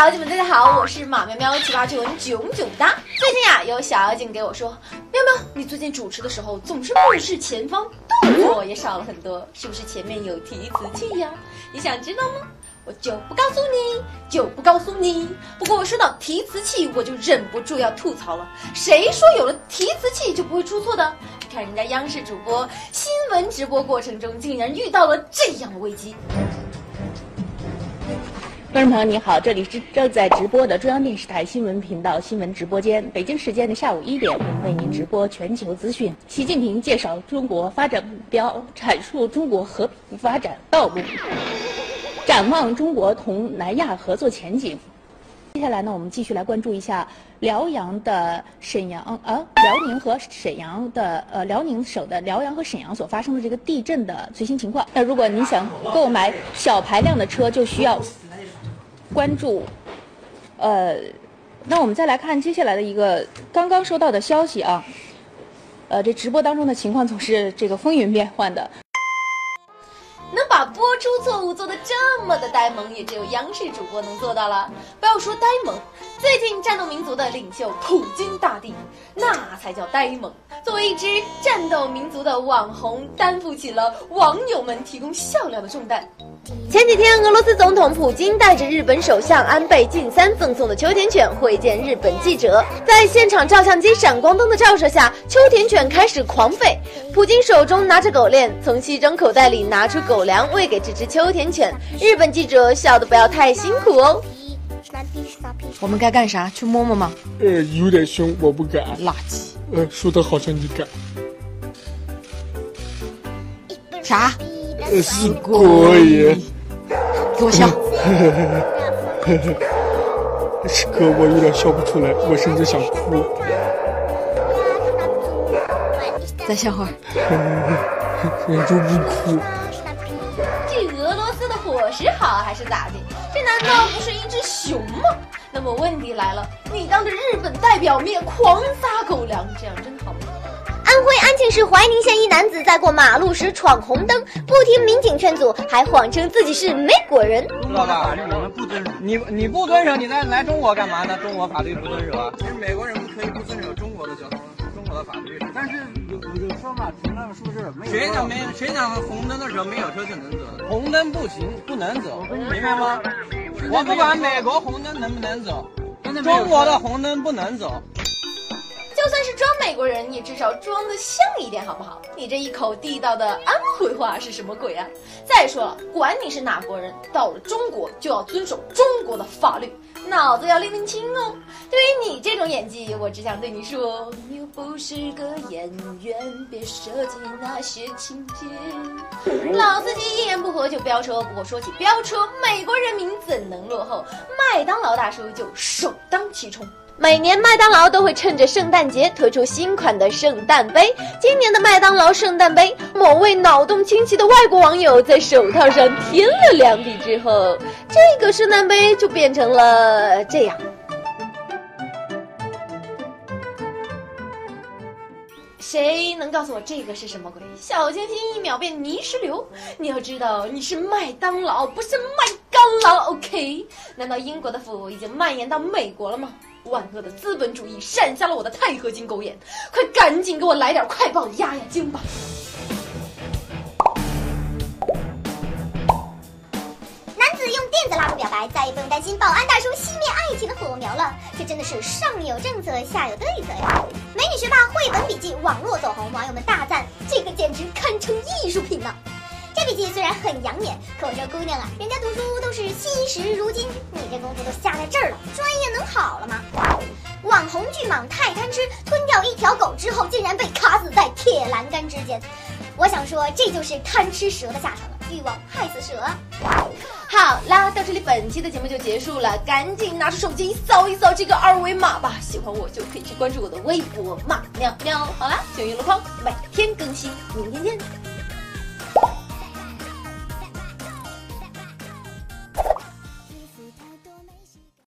小妖精们，大家好，我是马喵喵七八九囧囧哒。最近啊，有小妖精给我说，喵喵，你最近主持的时候总是目视前方，动作也少了很多，是不是前面有提词器呀？你想知道吗？我就不告诉你，就不告诉你。不过说到提词器，我就忍不住要吐槽了。谁说有了提词器就不会出错的？你看人家央视主播新闻直播过程中，竟然遇到了这样的危机。观众朋友你好，这里是正在直播的中央电视台新闻频道新闻直播间。北京时间的下午一点，我们为您直播全球资讯。习近平介绍中国发展目标，阐述中国和平发展道路，展望中国同南亚合作前景。接下来呢，我们继续来关注一下辽阳的沈阳啊，辽宁和沈阳的呃，辽宁省的辽阳和沈阳所发生的这个地震的最新情况。那如果您想购买小排量的车，就需要。关注，呃，那我们再来看接下来的一个刚刚收到的消息啊，呃，这直播当中的情况总是这个风云变幻的。出错误做的这么的呆萌，也只有央视主播能做到了。不要说呆萌，最近战斗民族的领袖普京大帝，那才叫呆萌。作为一支战斗民族的网红，担负起了网友们提供笑料的重担。前几天，俄罗斯总统普京带着日本首相安倍晋三赠送的秋田犬会见日本记者，在现场照相机闪光灯的照射下，秋田犬开始狂吠。普京手中拿着狗链，从西装口袋里拿出狗粮喂给这只秋田犬。日本记者笑得不要太辛苦哦。我们该干啥？去摸摸吗？呃，有点凶，我不敢。垃圾。呃，说的好像你敢。啥？呃是鬼。给我笑。是哥，我有点笑不出来，我甚至想哭。再笑会儿。忍住不哭。这俄罗斯的伙食好还是咋的？这难道不是一只熊吗？那么问题来了，你当着日本代表面狂撒狗粮，这样真好吗？安徽安庆市怀宁县一男子在过马路时闯红灯，不听民警劝阻，还谎称自己是美国人。老大，法律我们不遵守。你你不遵守，你来来中国干嘛呢？中国法律不遵守啊？其实美国人不可以不遵守中国的交通、中国的法律。但是有有说法，评论是不是没有？谁想没？谁想红灯的时候没有车就能走？红灯不行，不能走，明白吗？我不管美国红灯能不能走，中国的红灯不能走。就算是装美国人，也至少装的像一点，好不好？你这一口地道的安徽话是什么鬼啊？再说了，管你是哪国人，到了中国就要遵守中国的法律，脑子要拎拎清哦。对于你这种演技，我只想对你说，你又不是个演员，别设计那些情节。老司机一言不合就飙车，不过说起飙车，美国人民怎能落后？麦当劳大叔就首当其冲。每年麦当劳都会趁着圣诞节推出新款的圣诞杯。今年的麦当劳圣诞杯，某位脑洞清奇的外国网友在手套上添了两笔之后，这个圣诞杯就变成了这样。谁能告诉我这个是什么鬼？小清新一秒变泥石流。你要知道，你是麦当劳，不是麦当劳。OK？难道英国的腐已经蔓延到美国了吗？万恶的资本主义闪瞎了我的钛合金狗眼，快赶紧给我来点快报压压惊吧！男子用电子蜡烛表白，再也不用担心保安大叔熄灭爱情的火苗了。这真的是上有政策，下有对策呀！美女学霸绘本笔记网络走红，网友们大赞这个简直堪称艺术品呢。虽然很养眼，可我这姑娘啊，人家读书都是惜时如金，你这功夫都下在这儿了，专业能好了吗？网红巨蟒太贪吃，吞掉一条狗之后，竟然被卡死在铁栏杆之间。我想说，这就是贪吃蛇的下场了，欲望害死蛇。好啦，到这里本期的节目就结束了，赶紧拿出手机扫一扫这个二维码吧。喜欢我就可以去关注我的微博马喵喵。好啦，九月路况每天更新，明天见。